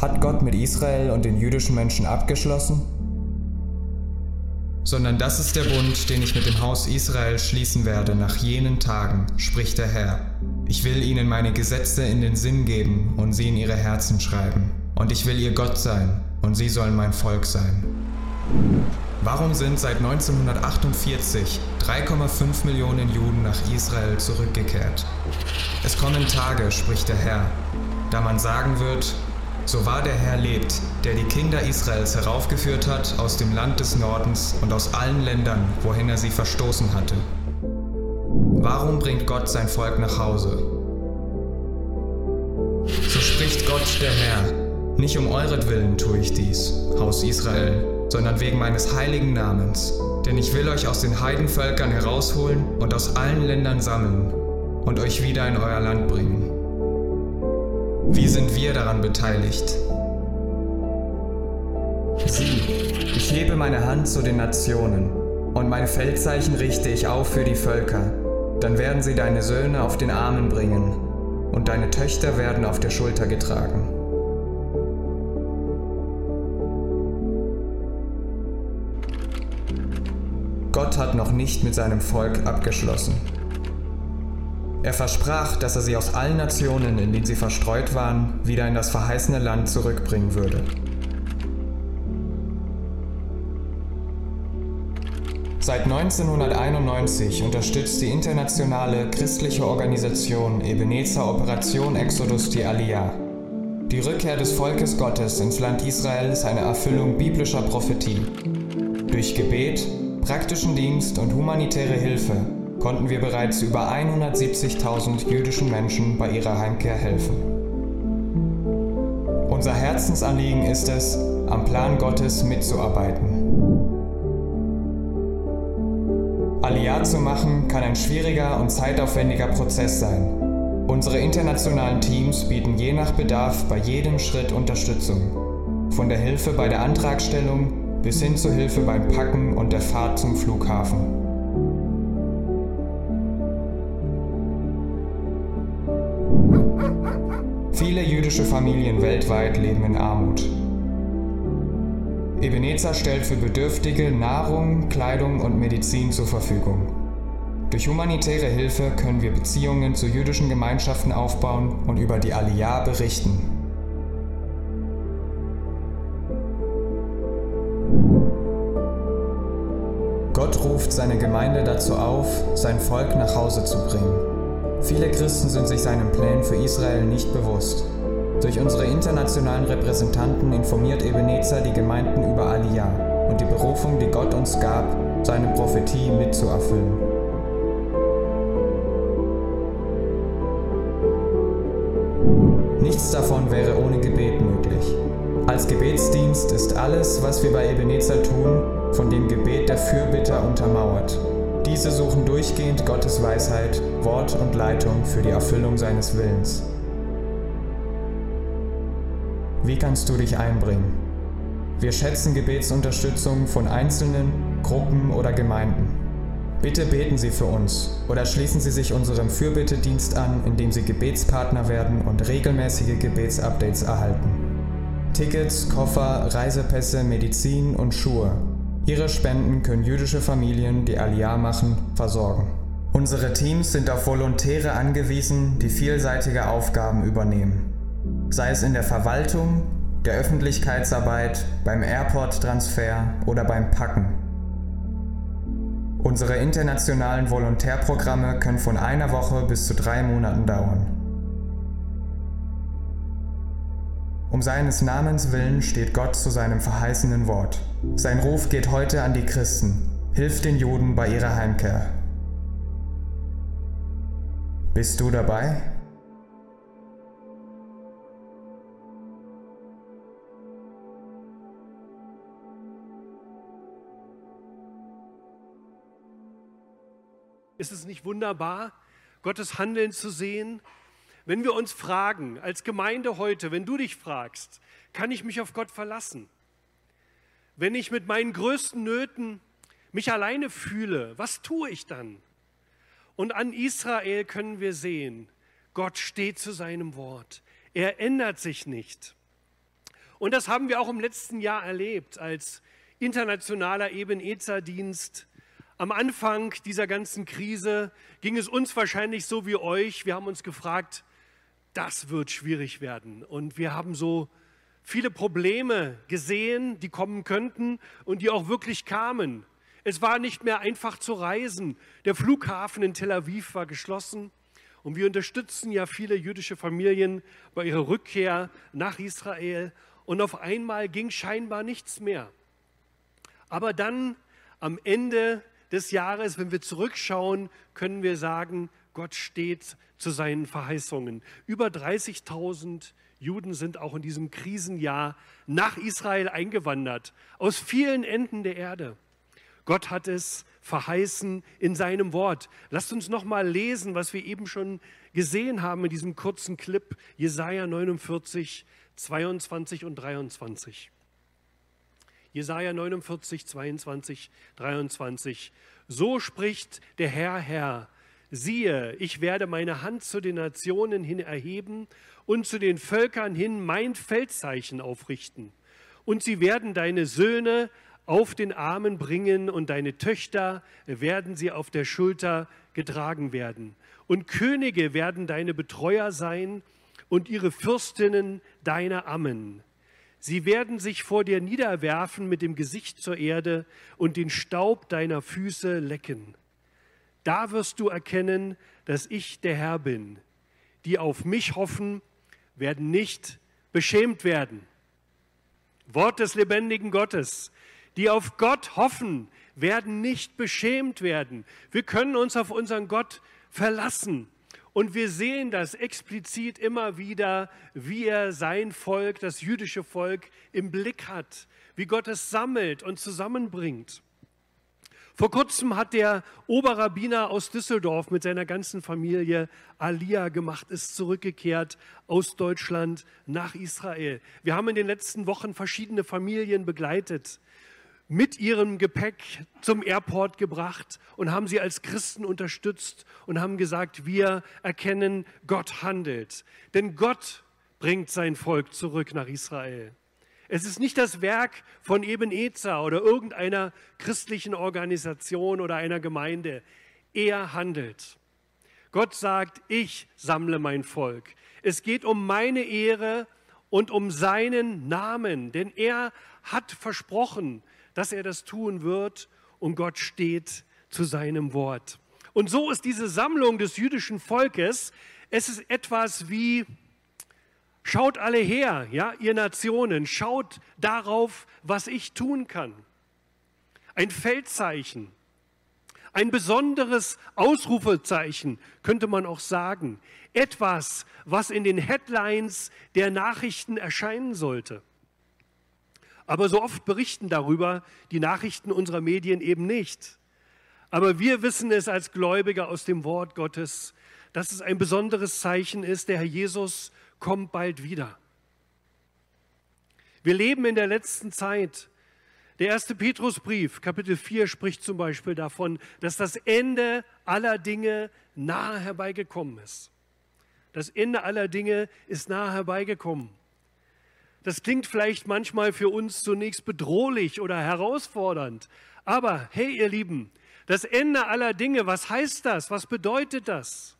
Hat Gott mit Israel und den jüdischen Menschen abgeschlossen? Sondern das ist der Bund, den ich mit dem Haus Israel schließen werde nach jenen Tagen, spricht der Herr. Ich will ihnen meine Gesetze in den Sinn geben und sie in ihre Herzen schreiben. Und ich will ihr Gott sein und sie sollen mein Volk sein. Warum sind seit 1948 3,5 Millionen Juden nach Israel zurückgekehrt? Es kommen Tage, spricht der Herr, da man sagen wird, so wahr der Herr lebt, der die Kinder Israels heraufgeführt hat aus dem Land des Nordens und aus allen Ländern, wohin er sie verstoßen hatte. Warum bringt Gott sein Volk nach Hause? So spricht Gott der Herr, nicht um euretwillen tue ich dies, Haus Israel, sondern wegen meines heiligen Namens. Denn ich will euch aus den Heidenvölkern herausholen und aus allen Ländern sammeln und euch wieder in euer Land bringen. Wie sind wir daran beteiligt? Sieh, ich hebe meine Hand zu den Nationen und mein Feldzeichen richte ich auf für die Völker. Dann werden sie deine Söhne auf den Armen bringen und deine Töchter werden auf der Schulter getragen. Gott hat noch nicht mit seinem Volk abgeschlossen. Er versprach, dass er sie aus allen Nationen, in denen sie verstreut waren, wieder in das verheißene Land zurückbringen würde. Seit 1991 unterstützt die internationale christliche Organisation Ebenezer Operation Exodus die Aliyah. Die Rückkehr des Volkes Gottes ins Land Israel ist eine Erfüllung biblischer Prophetie. Durch Gebet, praktischen Dienst und humanitäre Hilfe konnten wir bereits über 170.000 jüdischen Menschen bei ihrer Heimkehr helfen. Unser Herzensanliegen ist es, am Plan Gottes mitzuarbeiten. Aliyah zu machen kann ein schwieriger und zeitaufwendiger Prozess sein. Unsere internationalen Teams bieten je nach Bedarf bei jedem Schritt Unterstützung. Von der Hilfe bei der Antragstellung bis hin zur Hilfe beim Packen und der Fahrt zum Flughafen. Jüdische Familien weltweit leben in Armut. Ebenezer stellt für Bedürftige Nahrung, Kleidung und Medizin zur Verfügung. Durch humanitäre Hilfe können wir Beziehungen zu jüdischen Gemeinschaften aufbauen und über die Aliyah berichten. Gott ruft seine Gemeinde dazu auf, sein Volk nach Hause zu bringen. Viele Christen sind sich seinen Plänen für Israel nicht bewusst. Durch unsere internationalen Repräsentanten informiert Ebenezer die Gemeinden über Aliyah und die Berufung, die Gott uns gab, seine Prophetie mitzuerfüllen. Nichts davon wäre ohne Gebet möglich. Als Gebetsdienst ist alles, was wir bei Ebenezer tun, von dem Gebet der Fürbitter untermauert. Diese suchen durchgehend Gottes Weisheit, Wort und Leitung für die Erfüllung seines Willens. Wie kannst du dich einbringen? Wir schätzen Gebetsunterstützung von Einzelnen, Gruppen oder Gemeinden. Bitte beten Sie für uns oder schließen Sie sich unserem Fürbittedienst an, indem Sie Gebetspartner werden und regelmäßige Gebetsupdates erhalten. Tickets, Koffer, Reisepässe, Medizin und Schuhe Ihre Spenden können jüdische Familien, die Aliyah machen, versorgen. Unsere Teams sind auf Volontäre angewiesen, die vielseitige Aufgaben übernehmen. Sei es in der Verwaltung, der Öffentlichkeitsarbeit, beim Airport-Transfer oder beim Packen. Unsere internationalen Volontärprogramme können von einer Woche bis zu drei Monaten dauern. Um seines Namens willen steht Gott zu seinem verheißenen Wort. Sein Ruf geht heute an die Christen. Hilft den Juden bei ihrer Heimkehr. Bist du dabei? Ist es nicht wunderbar, Gottes Handeln zu sehen? Wenn wir uns fragen, als Gemeinde heute, wenn du dich fragst, kann ich mich auf Gott verlassen? Wenn ich mit meinen größten Nöten mich alleine fühle, was tue ich dann? Und an Israel können wir sehen, Gott steht zu seinem Wort. Er ändert sich nicht. Und das haben wir auch im letzten Jahr erlebt als internationaler Ebenezer-Dienst. Am Anfang dieser ganzen Krise ging es uns wahrscheinlich so wie euch. Wir haben uns gefragt, das wird schwierig werden. Und wir haben so viele Probleme gesehen, die kommen könnten und die auch wirklich kamen. Es war nicht mehr einfach zu reisen. Der Flughafen in Tel Aviv war geschlossen. Und wir unterstützen ja viele jüdische Familien bei ihrer Rückkehr nach Israel. Und auf einmal ging scheinbar nichts mehr. Aber dann am Ende des Jahres, wenn wir zurückschauen, können wir sagen, Gott steht zu seinen Verheißungen. Über 30.000 Juden sind auch in diesem Krisenjahr nach Israel eingewandert, aus vielen Enden der Erde. Gott hat es verheißen in seinem Wort. Lasst uns noch mal lesen, was wir eben schon gesehen haben in diesem kurzen Clip, Jesaja 49, 22 und 23. Jesaja 49, 22, 23. So spricht der Herr, Herr, siehe, ich werde meine Hand zu den Nationen hin erheben und zu den Völkern hin mein Feldzeichen aufrichten. Und sie werden deine Söhne auf den Armen bringen und deine Töchter werden sie auf der Schulter getragen werden. Und Könige werden deine Betreuer sein und ihre Fürstinnen deine Ammen. Sie werden sich vor dir niederwerfen mit dem Gesicht zur Erde und den Staub deiner Füße lecken. Da wirst du erkennen, dass ich der Herr bin. Die auf mich hoffen, werden nicht beschämt werden. Wort des lebendigen Gottes. Die auf Gott hoffen, werden nicht beschämt werden. Wir können uns auf unseren Gott verlassen. Und wir sehen das explizit immer wieder, wie er sein Volk, das jüdische Volk, im Blick hat, wie Gott es sammelt und zusammenbringt. Vor kurzem hat der Oberrabbiner aus Düsseldorf mit seiner ganzen Familie Alia gemacht, ist zurückgekehrt aus Deutschland nach Israel. Wir haben in den letzten Wochen verschiedene Familien begleitet, mit ihrem Gepäck zum Airport gebracht und haben sie als Christen unterstützt und haben gesagt, wir erkennen, Gott handelt. Denn Gott bringt sein Volk zurück nach Israel. Es ist nicht das Werk von Ebenezer oder irgendeiner christlichen Organisation oder einer Gemeinde. Er handelt. Gott sagt, ich sammle mein Volk. Es geht um meine Ehre und um seinen Namen, denn er hat versprochen, dass er das tun wird und Gott steht zu seinem Wort. Und so ist diese Sammlung des jüdischen Volkes, es ist etwas wie Schaut alle her, ja, ihr Nationen, schaut darauf, was ich tun kann. Ein Feldzeichen, ein besonderes Ausrufezeichen, könnte man auch sagen. Etwas, was in den Headlines der Nachrichten erscheinen sollte. Aber so oft berichten darüber die Nachrichten unserer Medien eben nicht. Aber wir wissen es als Gläubige aus dem Wort Gottes, dass es ein besonderes Zeichen ist. Der Herr Jesus kommt bald wieder. Wir leben in der letzten Zeit. Der erste Petrusbrief, Kapitel 4, spricht zum Beispiel davon, dass das Ende aller Dinge nahe herbeigekommen ist. Das Ende aller Dinge ist nahe herbeigekommen. Das klingt vielleicht manchmal für uns zunächst bedrohlich oder herausfordernd. Aber hey, ihr Lieben, das Ende aller Dinge, was heißt das? Was bedeutet das?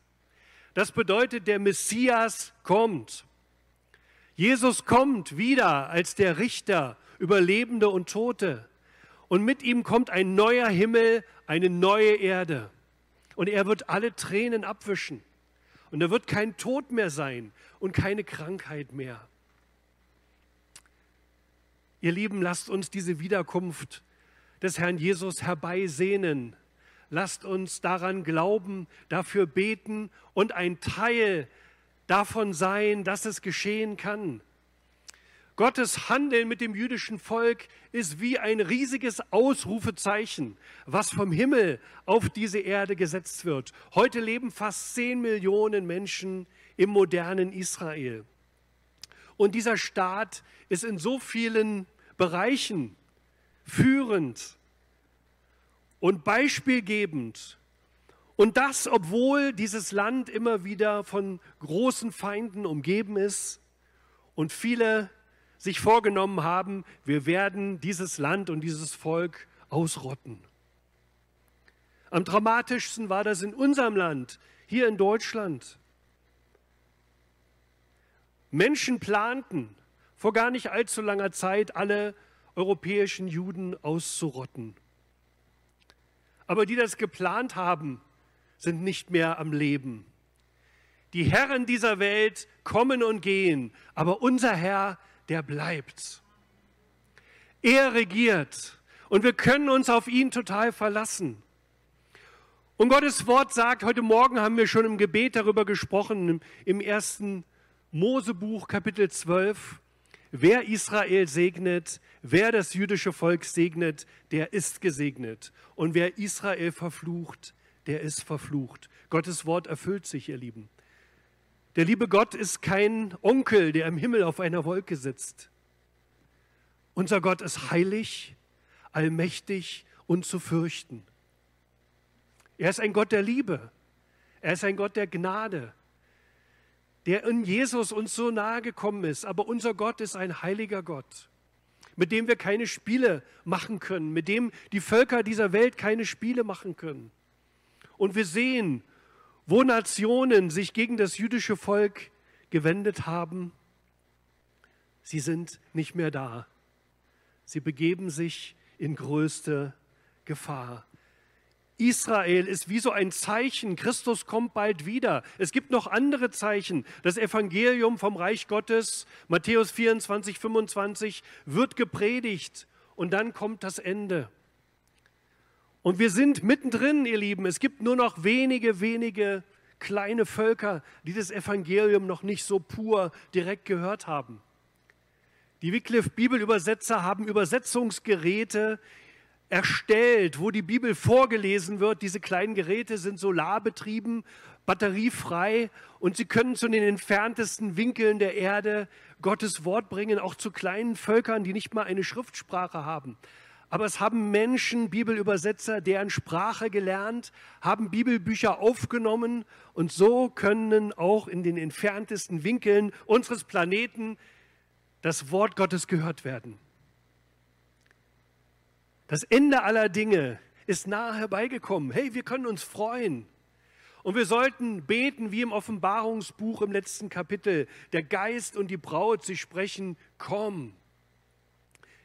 Das bedeutet, der Messias kommt. Jesus kommt wieder als der Richter über Lebende und Tote. Und mit ihm kommt ein neuer Himmel, eine neue Erde. Und er wird alle Tränen abwischen. Und da wird kein Tod mehr sein und keine Krankheit mehr. Ihr Lieben, lasst uns diese Wiederkunft des Herrn Jesus herbeisehnen Lasst uns daran glauben, dafür beten und ein Teil davon sein, dass es geschehen kann. Gottes Handeln mit dem jüdischen Volk ist wie ein riesiges Ausrufezeichen, was vom Himmel auf diese Erde gesetzt wird. Heute leben fast zehn Millionen Menschen im modernen Israel. Und dieser Staat ist in so vielen Bereichen führend und beispielgebend. Und das, obwohl dieses Land immer wieder von großen Feinden umgeben ist und viele sich vorgenommen haben, wir werden dieses Land und dieses Volk ausrotten. Am dramatischsten war das in unserem Land, hier in Deutschland. Menschen planten vor gar nicht allzu langer Zeit alle europäischen Juden auszurotten. Aber die das geplant haben, sind nicht mehr am Leben. Die Herren dieser Welt kommen und gehen, aber unser Herr, der bleibt. Er regiert und wir können uns auf ihn total verlassen. Und Gottes Wort sagt, heute Morgen haben wir schon im Gebet darüber gesprochen, im ersten Mosebuch Kapitel 12, wer Israel segnet, wer das jüdische Volk segnet, der ist gesegnet. Und wer Israel verflucht, der ist verflucht. Gottes Wort erfüllt sich, ihr Lieben. Der liebe Gott ist kein Onkel, der im Himmel auf einer Wolke sitzt. Unser Gott ist heilig, allmächtig und zu fürchten. Er ist ein Gott der Liebe. Er ist ein Gott der Gnade, der in Jesus uns so nahe gekommen ist. Aber unser Gott ist ein heiliger Gott, mit dem wir keine Spiele machen können, mit dem die Völker dieser Welt keine Spiele machen können. Und wir sehen, wo Nationen sich gegen das jüdische Volk gewendet haben, sie sind nicht mehr da. Sie begeben sich in größte Gefahr. Israel ist wie so ein Zeichen. Christus kommt bald wieder. Es gibt noch andere Zeichen. Das Evangelium vom Reich Gottes, Matthäus 24, 25, wird gepredigt und dann kommt das Ende. Und wir sind mittendrin, ihr Lieben. Es gibt nur noch wenige, wenige kleine Völker, die das Evangelium noch nicht so pur direkt gehört haben. Die Wycliffe Bibelübersetzer haben Übersetzungsgeräte erstellt, wo die Bibel vorgelesen wird. Diese kleinen Geräte sind solarbetrieben, batteriefrei und sie können zu den entferntesten Winkeln der Erde Gottes Wort bringen, auch zu kleinen Völkern, die nicht mal eine Schriftsprache haben. Aber es haben Menschen, Bibelübersetzer, deren Sprache gelernt, haben Bibelbücher aufgenommen und so können auch in den entferntesten Winkeln unseres Planeten das Wort Gottes gehört werden. Das Ende aller Dinge ist nahe herbeigekommen. Hey, wir können uns freuen. Und wir sollten beten wie im Offenbarungsbuch im letzten Kapitel. Der Geist und die Braut, sie sprechen, komm.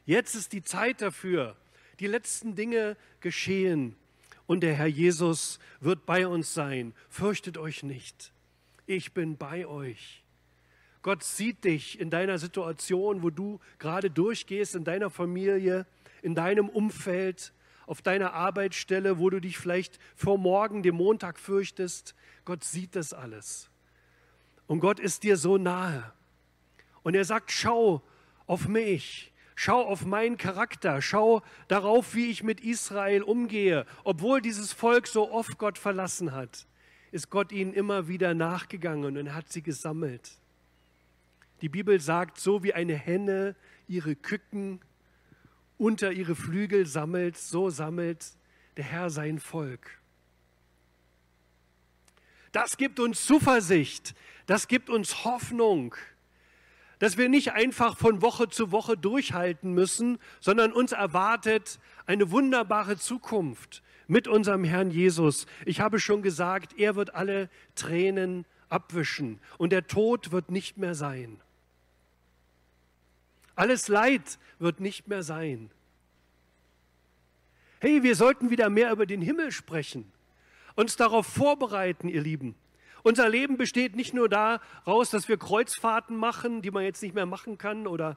Jetzt ist die Zeit dafür. Die letzten Dinge geschehen. Und der Herr Jesus wird bei uns sein. Fürchtet euch nicht. Ich bin bei euch. Gott sieht dich in deiner Situation, wo du gerade durchgehst, in deiner Familie in deinem Umfeld, auf deiner Arbeitsstelle, wo du dich vielleicht vor morgen, dem Montag fürchtest. Gott sieht das alles. Und Gott ist dir so nahe. Und er sagt, schau auf mich, schau auf meinen Charakter, schau darauf, wie ich mit Israel umgehe. Obwohl dieses Volk so oft Gott verlassen hat, ist Gott ihnen immer wieder nachgegangen und hat sie gesammelt. Die Bibel sagt, so wie eine Henne ihre Küken unter ihre Flügel sammelt, so sammelt der Herr sein Volk. Das gibt uns Zuversicht, das gibt uns Hoffnung, dass wir nicht einfach von Woche zu Woche durchhalten müssen, sondern uns erwartet eine wunderbare Zukunft mit unserem Herrn Jesus. Ich habe schon gesagt, er wird alle Tränen abwischen und der Tod wird nicht mehr sein. Alles Leid wird nicht mehr sein. Hey, wir sollten wieder mehr über den Himmel sprechen, uns darauf vorbereiten, ihr Lieben. Unser Leben besteht nicht nur daraus, dass wir Kreuzfahrten machen, die man jetzt nicht mehr machen kann, oder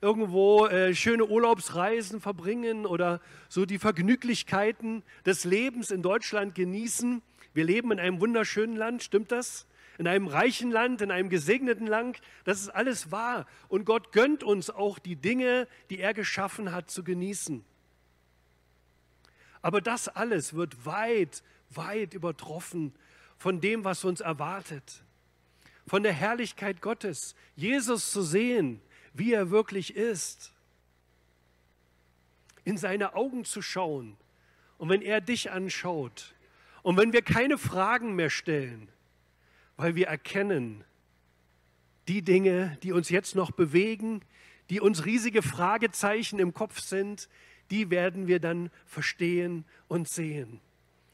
irgendwo äh, schöne Urlaubsreisen verbringen oder so die Vergnüglichkeiten des Lebens in Deutschland genießen. Wir leben in einem wunderschönen Land, stimmt das? In einem reichen Land, in einem gesegneten Land. Das ist alles wahr. Und Gott gönnt uns auch die Dinge, die er geschaffen hat, zu genießen. Aber das alles wird weit, weit übertroffen von dem, was uns erwartet. Von der Herrlichkeit Gottes, Jesus zu sehen, wie er wirklich ist. In seine Augen zu schauen. Und wenn er dich anschaut und wenn wir keine Fragen mehr stellen, weil wir erkennen, die Dinge, die uns jetzt noch bewegen, die uns riesige Fragezeichen im Kopf sind, die werden wir dann verstehen und sehen.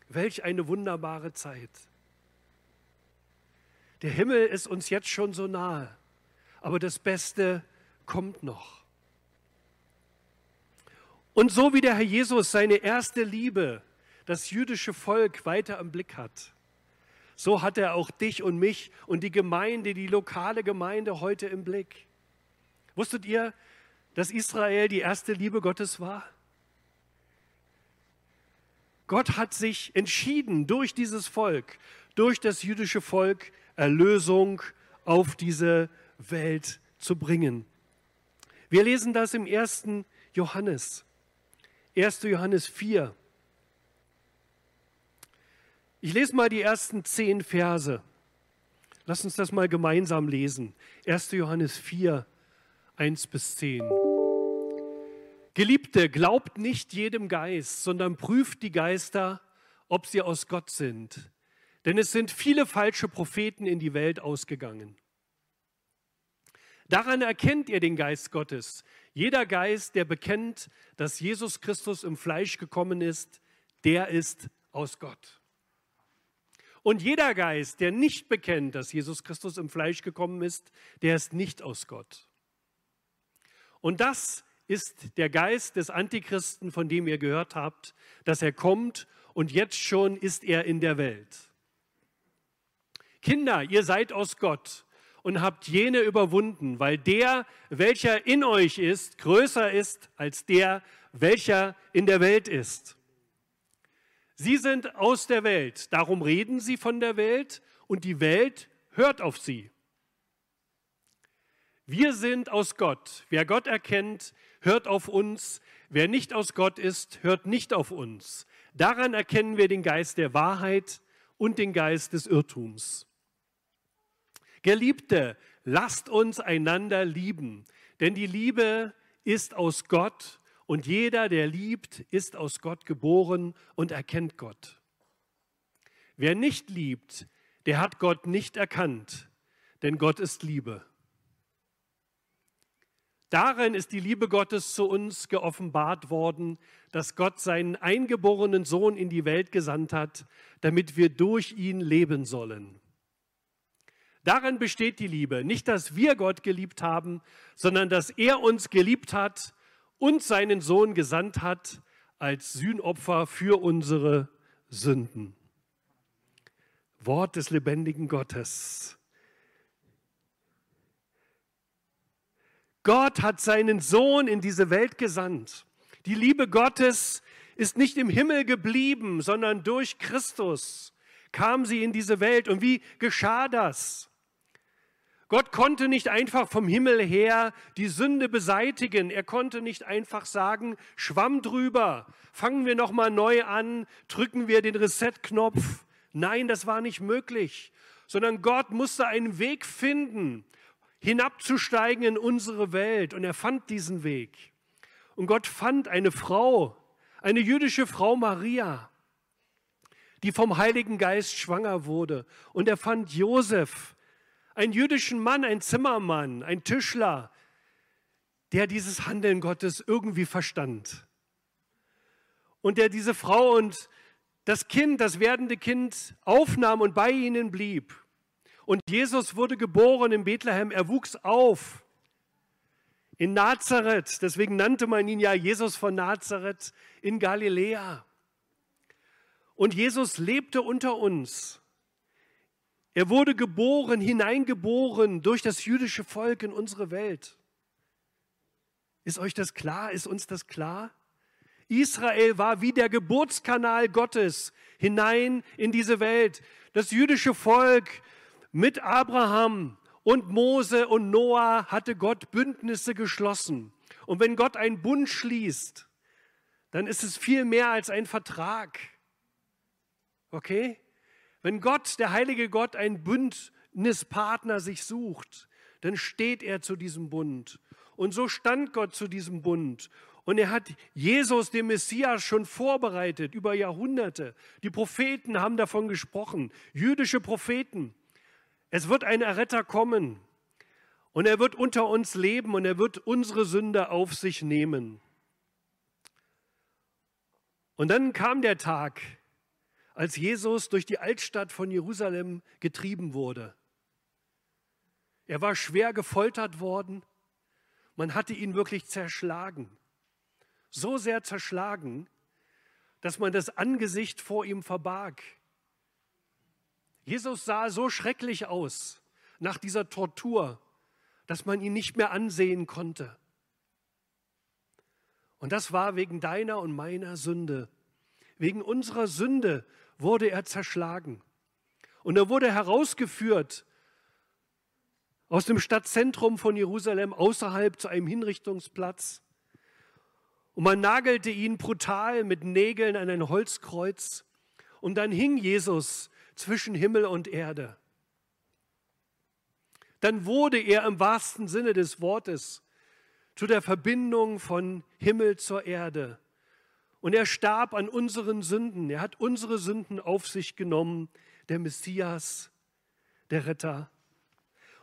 Welch eine wunderbare Zeit. Der Himmel ist uns jetzt schon so nahe, aber das Beste kommt noch. Und so wie der Herr Jesus seine erste Liebe, das jüdische Volk, weiter im Blick hat, so hat er auch dich und mich und die Gemeinde, die lokale Gemeinde heute im Blick. Wusstet ihr, dass Israel die erste Liebe Gottes war? Gott hat sich entschieden, durch dieses Volk, durch das jüdische Volk Erlösung auf diese Welt zu bringen. Wir lesen das im 1. Johannes, 1. Johannes 4. Ich lese mal die ersten zehn Verse. Lass uns das mal gemeinsam lesen. 1. Johannes 4, 1 bis 10. Geliebte, glaubt nicht jedem Geist, sondern prüft die Geister, ob sie aus Gott sind. Denn es sind viele falsche Propheten in die Welt ausgegangen. Daran erkennt ihr den Geist Gottes. Jeder Geist, der bekennt, dass Jesus Christus im Fleisch gekommen ist, der ist aus Gott. Und jeder Geist, der nicht bekennt, dass Jesus Christus im Fleisch gekommen ist, der ist nicht aus Gott. Und das ist der Geist des Antichristen, von dem ihr gehört habt, dass er kommt und jetzt schon ist er in der Welt. Kinder, ihr seid aus Gott und habt jene überwunden, weil der, welcher in euch ist, größer ist als der, welcher in der Welt ist. Sie sind aus der Welt, darum reden sie von der Welt und die Welt hört auf sie. Wir sind aus Gott. Wer Gott erkennt, hört auf uns. Wer nicht aus Gott ist, hört nicht auf uns. Daran erkennen wir den Geist der Wahrheit und den Geist des Irrtums. Geliebte, lasst uns einander lieben, denn die Liebe ist aus Gott und jeder, der liebt, ist aus Gott geboren und erkennt Gott. Wer nicht liebt, der hat Gott nicht erkannt, denn Gott ist Liebe. Darin ist die Liebe Gottes zu uns geoffenbart worden, dass Gott seinen eingeborenen Sohn in die Welt gesandt hat, damit wir durch ihn leben sollen. Darin besteht die Liebe, nicht dass wir Gott geliebt haben, sondern dass er uns geliebt hat und seinen Sohn gesandt hat als Sühnopfer für unsere Sünden. Wort des lebendigen Gottes. Gott hat seinen Sohn in diese Welt gesandt. Die Liebe Gottes ist nicht im Himmel geblieben, sondern durch Christus kam sie in diese Welt. Und wie geschah das? Gott konnte nicht einfach vom Himmel her die Sünde beseitigen. Er konnte nicht einfach sagen, Schwamm drüber, fangen wir noch mal neu an, drücken wir den Reset-Knopf. Nein, das war nicht möglich, sondern Gott musste einen Weg finden, hinabzusteigen in unsere Welt. Und er fand diesen Weg. Und Gott fand eine Frau, eine jüdische Frau Maria, die vom Heiligen Geist schwanger wurde. Und er fand Josef, einen jüdischen Mann, ein Zimmermann, ein Tischler, der dieses Handeln Gottes irgendwie verstand. Und der diese Frau und das Kind, das werdende Kind aufnahm und bei ihnen blieb. Und Jesus wurde geboren in Bethlehem, er wuchs auf in Nazareth, deswegen nannte man ihn ja Jesus von Nazareth in Galiläa. Und Jesus lebte unter uns. Er wurde geboren, hineingeboren durch das jüdische Volk in unsere Welt. Ist euch das klar? Ist uns das klar? Israel war wie der Geburtskanal Gottes hinein in diese Welt. Das jüdische Volk mit Abraham und Mose und Noah hatte Gott Bündnisse geschlossen. Und wenn Gott einen Bund schließt, dann ist es viel mehr als ein Vertrag. Okay? Wenn Gott, der heilige Gott, einen Bündnispartner sich sucht, dann steht er zu diesem Bund. Und so stand Gott zu diesem Bund. Und er hat Jesus, den Messias, schon vorbereitet über Jahrhunderte. Die Propheten haben davon gesprochen, jüdische Propheten. Es wird ein Erretter kommen. Und er wird unter uns leben und er wird unsere Sünde auf sich nehmen. Und dann kam der Tag, als Jesus durch die Altstadt von Jerusalem getrieben wurde. Er war schwer gefoltert worden. Man hatte ihn wirklich zerschlagen. So sehr zerschlagen, dass man das Angesicht vor ihm verbarg. Jesus sah so schrecklich aus nach dieser Tortur, dass man ihn nicht mehr ansehen konnte. Und das war wegen deiner und meiner Sünde. Wegen unserer Sünde wurde er zerschlagen. Und er wurde herausgeführt aus dem Stadtzentrum von Jerusalem außerhalb zu einem Hinrichtungsplatz. Und man nagelte ihn brutal mit Nägeln an ein Holzkreuz. Und dann hing Jesus zwischen Himmel und Erde. Dann wurde er im wahrsten Sinne des Wortes zu der Verbindung von Himmel zur Erde. Und er starb an unseren Sünden. Er hat unsere Sünden auf sich genommen, der Messias, der Retter.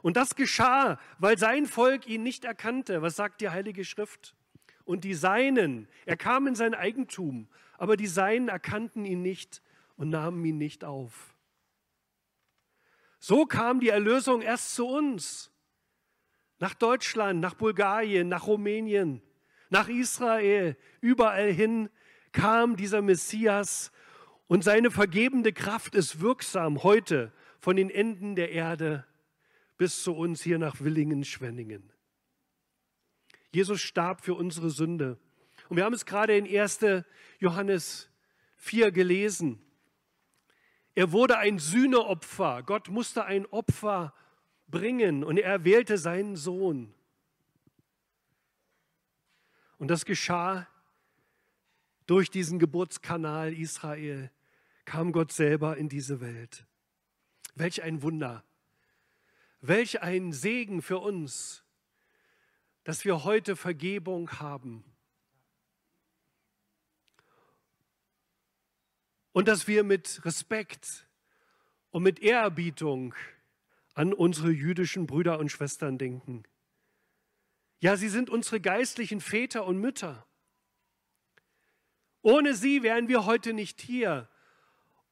Und das geschah, weil sein Volk ihn nicht erkannte. Was sagt die Heilige Schrift? Und die Seinen, er kam in sein Eigentum, aber die Seinen erkannten ihn nicht und nahmen ihn nicht auf. So kam die Erlösung erst zu uns, nach Deutschland, nach Bulgarien, nach Rumänien, nach Israel, überall hin kam dieser Messias und seine vergebende Kraft ist wirksam heute von den Enden der Erde bis zu uns hier nach Willingen-Schwenningen. Jesus starb für unsere Sünde. Und wir haben es gerade in 1. Johannes 4 gelesen. Er wurde ein Sühneopfer. Gott musste ein Opfer bringen und er wählte seinen Sohn. Und das geschah durch diesen Geburtskanal Israel, kam Gott selber in diese Welt. Welch ein Wunder, welch ein Segen für uns, dass wir heute Vergebung haben. Und dass wir mit Respekt und mit Ehrerbietung an unsere jüdischen Brüder und Schwestern denken. Ja, sie sind unsere geistlichen Väter und Mütter. Ohne sie wären wir heute nicht hier.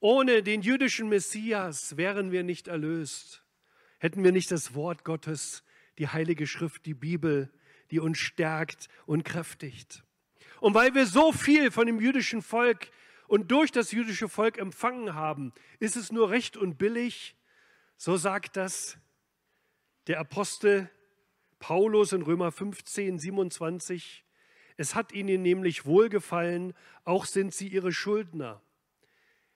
Ohne den jüdischen Messias wären wir nicht erlöst. Hätten wir nicht das Wort Gottes, die Heilige Schrift, die Bibel, die uns stärkt und kräftigt. Und weil wir so viel von dem jüdischen Volk und durch das jüdische Volk empfangen haben, ist es nur recht und billig, so sagt das der Apostel Paulus in Römer 15, 27, es hat ihnen nämlich wohlgefallen, auch sind sie ihre Schuldner.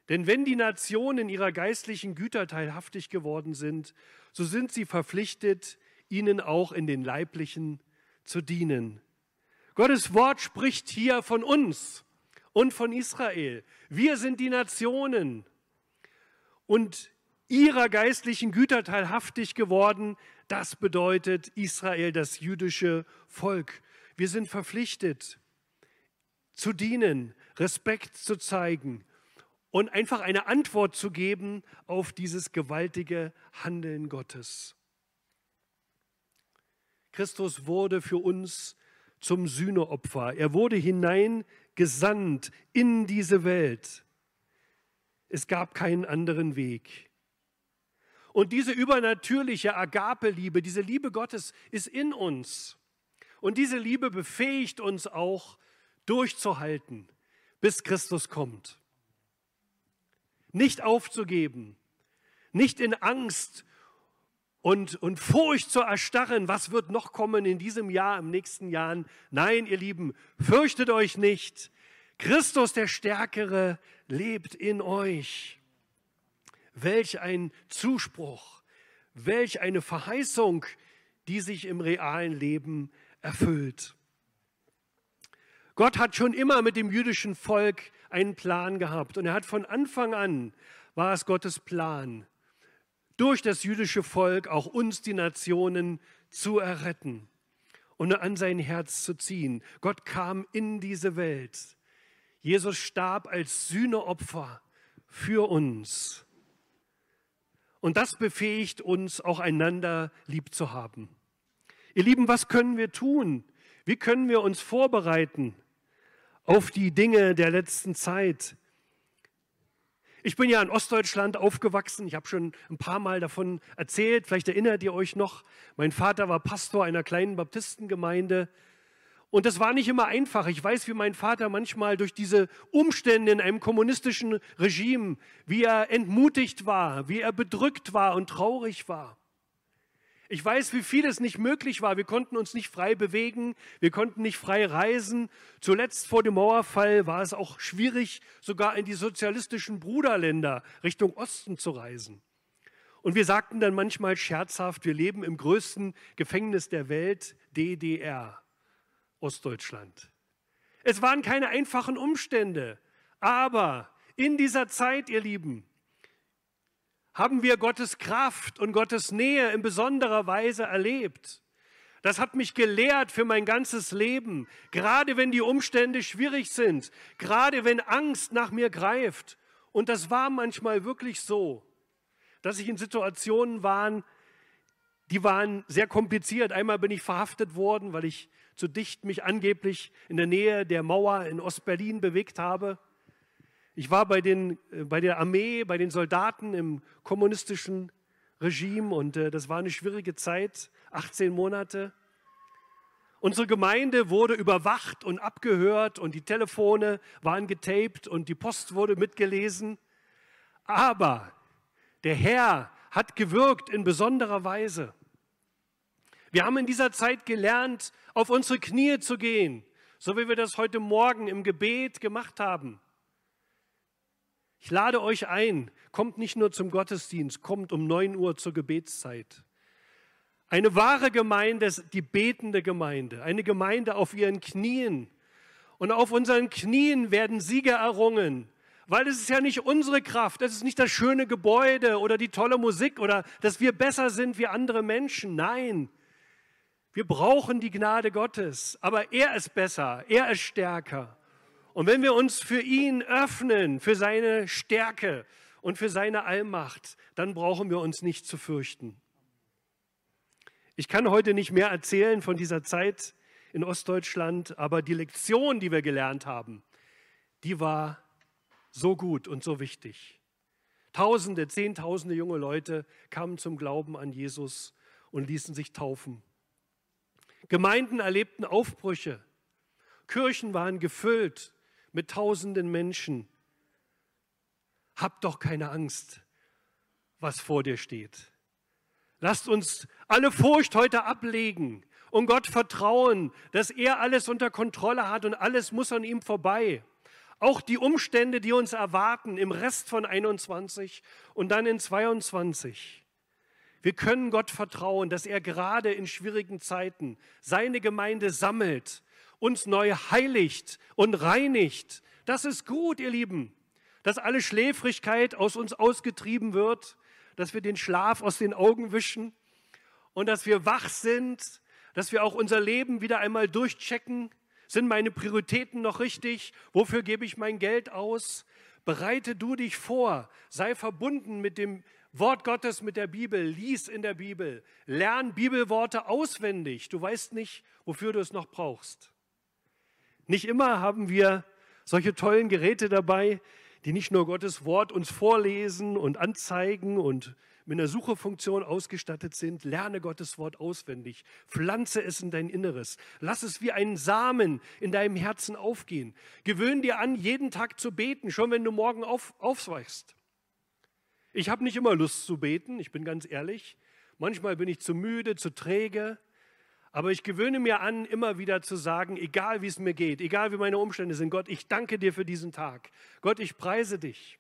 Denn wenn die Nationen ihrer geistlichen Güter teilhaftig geworden sind, so sind sie verpflichtet, ihnen auch in den leiblichen zu dienen. Gottes Wort spricht hier von uns und von Israel. Wir sind die Nationen und ihrer geistlichen Güter teilhaftig geworden. Das bedeutet Israel, das jüdische Volk. Wir sind verpflichtet zu dienen, Respekt zu zeigen und einfach eine Antwort zu geben auf dieses gewaltige Handeln Gottes. Christus wurde für uns zum Sühneopfer. Er wurde hineingesandt in diese Welt. Es gab keinen anderen Weg. Und diese übernatürliche Agape-Liebe, diese Liebe Gottes ist in uns. Und diese Liebe befähigt uns auch durchzuhalten, bis Christus kommt. Nicht aufzugeben, nicht in Angst und, und Furcht zu erstarren, was wird noch kommen in diesem Jahr, im nächsten Jahr. Nein, ihr Lieben, fürchtet euch nicht. Christus, der Stärkere, lebt in euch. Welch ein Zuspruch, welch eine Verheißung, die sich im realen Leben erfüllt. Gott hat schon immer mit dem jüdischen Volk einen Plan gehabt und er hat von Anfang an, war es Gottes Plan, durch das jüdische Volk auch uns, die Nationen, zu erretten und an sein Herz zu ziehen. Gott kam in diese Welt. Jesus starb als Sühneopfer für uns. Und das befähigt uns, auch einander lieb zu haben. Ihr Lieben, was können wir tun? Wie können wir uns vorbereiten auf die Dinge der letzten Zeit? Ich bin ja in Ostdeutschland aufgewachsen. Ich habe schon ein paar Mal davon erzählt. Vielleicht erinnert ihr euch noch. Mein Vater war Pastor einer kleinen Baptistengemeinde. Und das war nicht immer einfach. Ich weiß, wie mein Vater manchmal durch diese Umstände in einem kommunistischen Regime, wie er entmutigt war, wie er bedrückt war und traurig war. Ich weiß, wie vieles nicht möglich war. Wir konnten uns nicht frei bewegen, wir konnten nicht frei reisen. Zuletzt vor dem Mauerfall war es auch schwierig, sogar in die sozialistischen Bruderländer Richtung Osten zu reisen. Und wir sagten dann manchmal scherzhaft, wir leben im größten Gefängnis der Welt, DDR, Ostdeutschland. Es waren keine einfachen Umstände, aber in dieser Zeit, ihr Lieben, haben wir Gottes Kraft und Gottes Nähe in besonderer Weise erlebt. Das hat mich gelehrt für mein ganzes Leben, gerade wenn die Umstände schwierig sind, gerade wenn Angst nach mir greift. Und das war manchmal wirklich so, dass ich in Situationen war, die waren sehr kompliziert. Einmal bin ich verhaftet worden, weil ich zu dicht mich angeblich in der Nähe der Mauer in Ostberlin bewegt habe. Ich war bei, den, äh, bei der Armee, bei den Soldaten im kommunistischen Regime und äh, das war eine schwierige Zeit, 18 Monate. Unsere Gemeinde wurde überwacht und abgehört und die Telefone waren getaped und die Post wurde mitgelesen. Aber der Herr hat gewirkt in besonderer Weise. Wir haben in dieser Zeit gelernt, auf unsere Knie zu gehen, so wie wir das heute Morgen im Gebet gemacht haben. Ich lade euch ein, kommt nicht nur zum Gottesdienst, kommt um 9 Uhr zur Gebetszeit. Eine wahre Gemeinde ist die betende Gemeinde, eine Gemeinde auf ihren Knien. Und auf unseren Knien werden Siege errungen, weil es ist ja nicht unsere Kraft, es ist nicht das schöne Gebäude oder die tolle Musik oder dass wir besser sind wie andere Menschen. Nein, wir brauchen die Gnade Gottes, aber er ist besser, er ist stärker. Und wenn wir uns für ihn öffnen, für seine Stärke und für seine Allmacht, dann brauchen wir uns nicht zu fürchten. Ich kann heute nicht mehr erzählen von dieser Zeit in Ostdeutschland, aber die Lektion, die wir gelernt haben, die war so gut und so wichtig. Tausende, Zehntausende junge Leute kamen zum Glauben an Jesus und ließen sich taufen. Gemeinden erlebten Aufbrüche. Kirchen waren gefüllt mit tausenden Menschen. Hab doch keine Angst, was vor dir steht. Lasst uns alle Furcht heute ablegen und Gott vertrauen, dass er alles unter Kontrolle hat und alles muss an ihm vorbei. Auch die Umstände, die uns erwarten im Rest von 21 und dann in 22. Wir können Gott vertrauen, dass er gerade in schwierigen Zeiten seine Gemeinde sammelt uns neu heiligt und reinigt. Das ist gut, ihr Lieben, dass alle Schläfrigkeit aus uns ausgetrieben wird, dass wir den Schlaf aus den Augen wischen und dass wir wach sind, dass wir auch unser Leben wieder einmal durchchecken. Sind meine Prioritäten noch richtig? Wofür gebe ich mein Geld aus? Bereite du dich vor, sei verbunden mit dem Wort Gottes, mit der Bibel, lies in der Bibel, lern Bibelworte auswendig. Du weißt nicht, wofür du es noch brauchst. Nicht immer haben wir solche tollen Geräte dabei, die nicht nur Gottes Wort uns vorlesen und anzeigen und mit einer Suchefunktion ausgestattet sind. Lerne Gottes Wort auswendig. Pflanze es in dein Inneres. Lass es wie einen Samen in deinem Herzen aufgehen. Gewöhn dir an, jeden Tag zu beten, schon wenn du morgen auf, aufwachst. Ich habe nicht immer Lust zu beten, ich bin ganz ehrlich. Manchmal bin ich zu müde, zu träge. Aber ich gewöhne mir an, immer wieder zu sagen, egal wie es mir geht, egal wie meine Umstände sind, Gott, ich danke dir für diesen Tag. Gott, ich preise dich.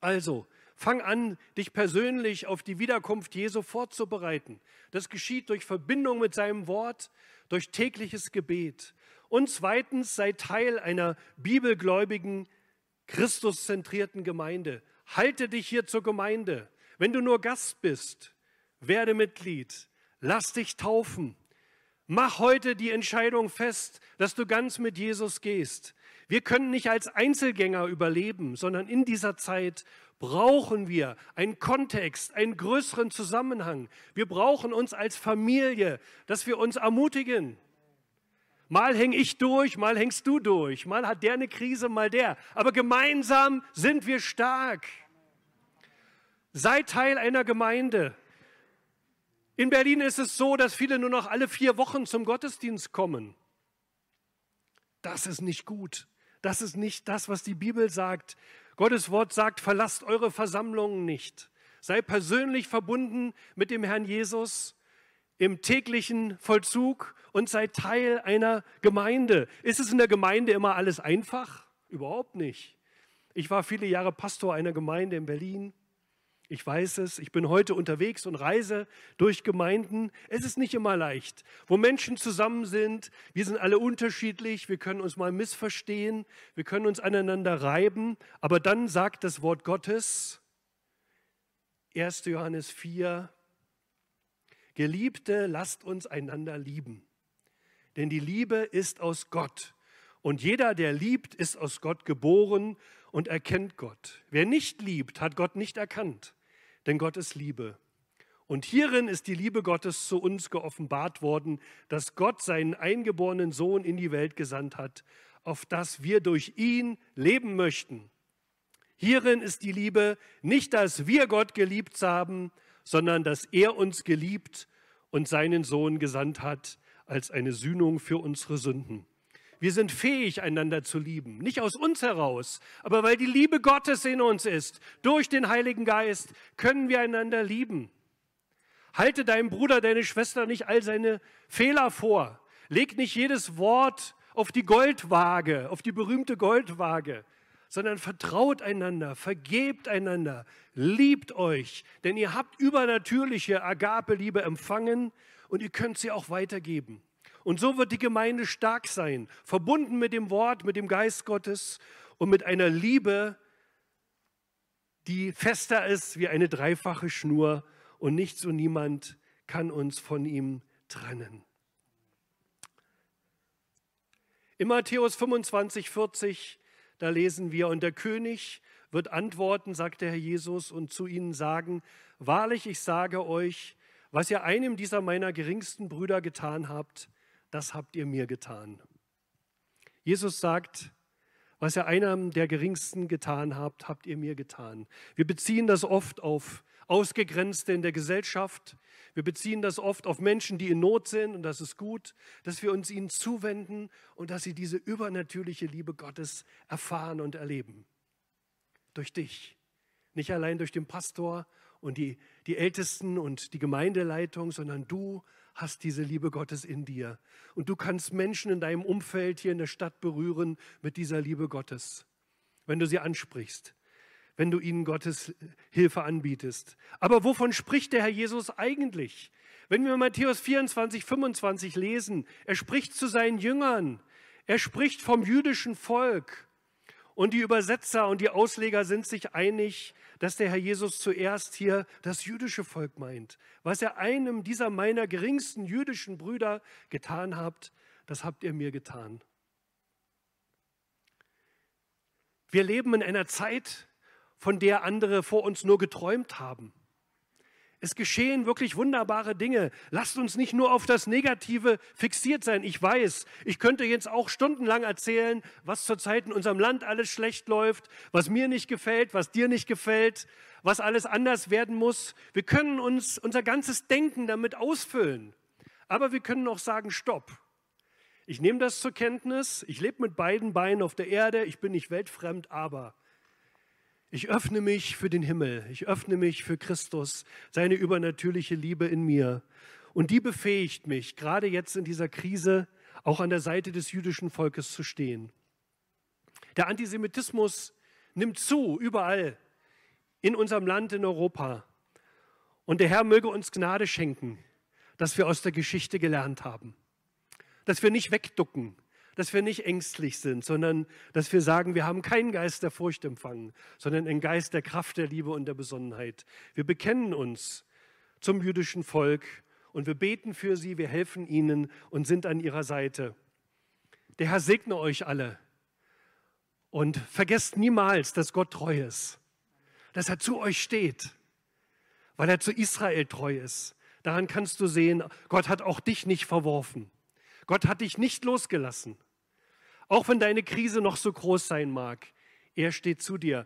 Also, fang an, dich persönlich auf die Wiederkunft Jesu vorzubereiten. Das geschieht durch Verbindung mit seinem Wort, durch tägliches Gebet. Und zweitens, sei Teil einer bibelgläubigen, Christuszentrierten Gemeinde. Halte dich hier zur Gemeinde. Wenn du nur Gast bist, werde Mitglied. Lass dich taufen. Mach heute die Entscheidung fest, dass du ganz mit Jesus gehst. Wir können nicht als Einzelgänger überleben, sondern in dieser Zeit brauchen wir einen Kontext, einen größeren Zusammenhang. Wir brauchen uns als Familie, dass wir uns ermutigen. Mal hänge ich durch, mal hängst du durch, mal hat der eine Krise, mal der. Aber gemeinsam sind wir stark. Sei Teil einer Gemeinde. In Berlin ist es so, dass viele nur noch alle vier Wochen zum Gottesdienst kommen. Das ist nicht gut. Das ist nicht das, was die Bibel sagt. Gottes Wort sagt, verlasst eure Versammlungen nicht. Sei persönlich verbunden mit dem Herrn Jesus im täglichen Vollzug und sei Teil einer Gemeinde. Ist es in der Gemeinde immer alles einfach? Überhaupt nicht. Ich war viele Jahre Pastor einer Gemeinde in Berlin. Ich weiß es, ich bin heute unterwegs und reise durch Gemeinden. Es ist nicht immer leicht, wo Menschen zusammen sind. Wir sind alle unterschiedlich, wir können uns mal missverstehen, wir können uns aneinander reiben. Aber dann sagt das Wort Gottes, 1. Johannes 4, Geliebte, lasst uns einander lieben. Denn die Liebe ist aus Gott. Und jeder, der liebt, ist aus Gott geboren und erkennt Gott. Wer nicht liebt, hat Gott nicht erkannt denn Gott ist Liebe. Und hierin ist die Liebe Gottes zu uns geoffenbart worden, dass Gott seinen eingeborenen Sohn in die Welt gesandt hat, auf dass wir durch ihn leben möchten. Hierin ist die Liebe nicht, dass wir Gott geliebt haben, sondern dass er uns geliebt und seinen Sohn gesandt hat als eine Sühnung für unsere Sünden. Wir sind fähig, einander zu lieben. Nicht aus uns heraus, aber weil die Liebe Gottes in uns ist. Durch den Heiligen Geist können wir einander lieben. Halte deinem Bruder, deine Schwester nicht all seine Fehler vor. Leg nicht jedes Wort auf die Goldwaage, auf die berühmte Goldwaage, sondern vertraut einander, vergebt einander, liebt euch, denn ihr habt übernatürliche Agape-Liebe empfangen und ihr könnt sie auch weitergeben. Und so wird die Gemeinde stark sein, verbunden mit dem Wort, mit dem Geist Gottes und mit einer Liebe, die fester ist wie eine dreifache Schnur und nichts und niemand kann uns von ihm trennen. In Matthäus 25, 40, da lesen wir, und der König wird antworten, sagt der Herr Jesus, und zu ihnen sagen, wahrlich, ich sage euch, was ihr einem dieser meiner geringsten Brüder getan habt, das habt ihr mir getan. Jesus sagt, was ihr einem der Geringsten getan habt, habt ihr mir getan. Wir beziehen das oft auf Ausgegrenzte in der Gesellschaft. Wir beziehen das oft auf Menschen, die in Not sind. Und das ist gut, dass wir uns ihnen zuwenden und dass sie diese übernatürliche Liebe Gottes erfahren und erleben. Durch dich. Nicht allein durch den Pastor und die, die Ältesten und die Gemeindeleitung, sondern du hast diese Liebe Gottes in dir. Und du kannst Menschen in deinem Umfeld hier in der Stadt berühren mit dieser Liebe Gottes, wenn du sie ansprichst, wenn du ihnen Gottes Hilfe anbietest. Aber wovon spricht der Herr Jesus eigentlich? Wenn wir Matthäus 24, 25 lesen, er spricht zu seinen Jüngern, er spricht vom jüdischen Volk. Und die Übersetzer und die Ausleger sind sich einig, dass der Herr Jesus zuerst hier das jüdische Volk meint. Was er einem dieser meiner geringsten jüdischen Brüder getan habt, das habt ihr mir getan. Wir leben in einer Zeit, von der andere vor uns nur geträumt haben. Es geschehen wirklich wunderbare Dinge. Lasst uns nicht nur auf das Negative fixiert sein. Ich weiß, ich könnte jetzt auch stundenlang erzählen, was zurzeit in unserem Land alles schlecht läuft, was mir nicht gefällt, was dir nicht gefällt, was alles anders werden muss. Wir können uns unser ganzes Denken damit ausfüllen. Aber wir können auch sagen, stopp. Ich nehme das zur Kenntnis. Ich lebe mit beiden Beinen auf der Erde. Ich bin nicht weltfremd, aber ich öffne mich für den Himmel. Ich öffne mich für Christus, seine übernatürliche Liebe in mir. Und die befähigt mich, gerade jetzt in dieser Krise, auch an der Seite des jüdischen Volkes zu stehen. Der Antisemitismus nimmt zu, überall, in unserem Land, in Europa. Und der Herr möge uns Gnade schenken, dass wir aus der Geschichte gelernt haben. Dass wir nicht wegducken, dass wir nicht ängstlich sind, sondern dass wir sagen, wir haben keinen Geist der Furcht empfangen, sondern einen Geist der Kraft, der Liebe und der Besonnenheit. Wir bekennen uns zum jüdischen Volk und wir beten für sie, wir helfen ihnen und sind an ihrer Seite. Der Herr segne euch alle und vergesst niemals, dass Gott treu ist. dass er zu euch steht, weil er zu Israel treu ist. Daran kannst du sehen, Gott hat auch dich nicht verworfen. Gott hat dich nicht losgelassen. Auch wenn deine Krise noch so groß sein mag, er steht zu dir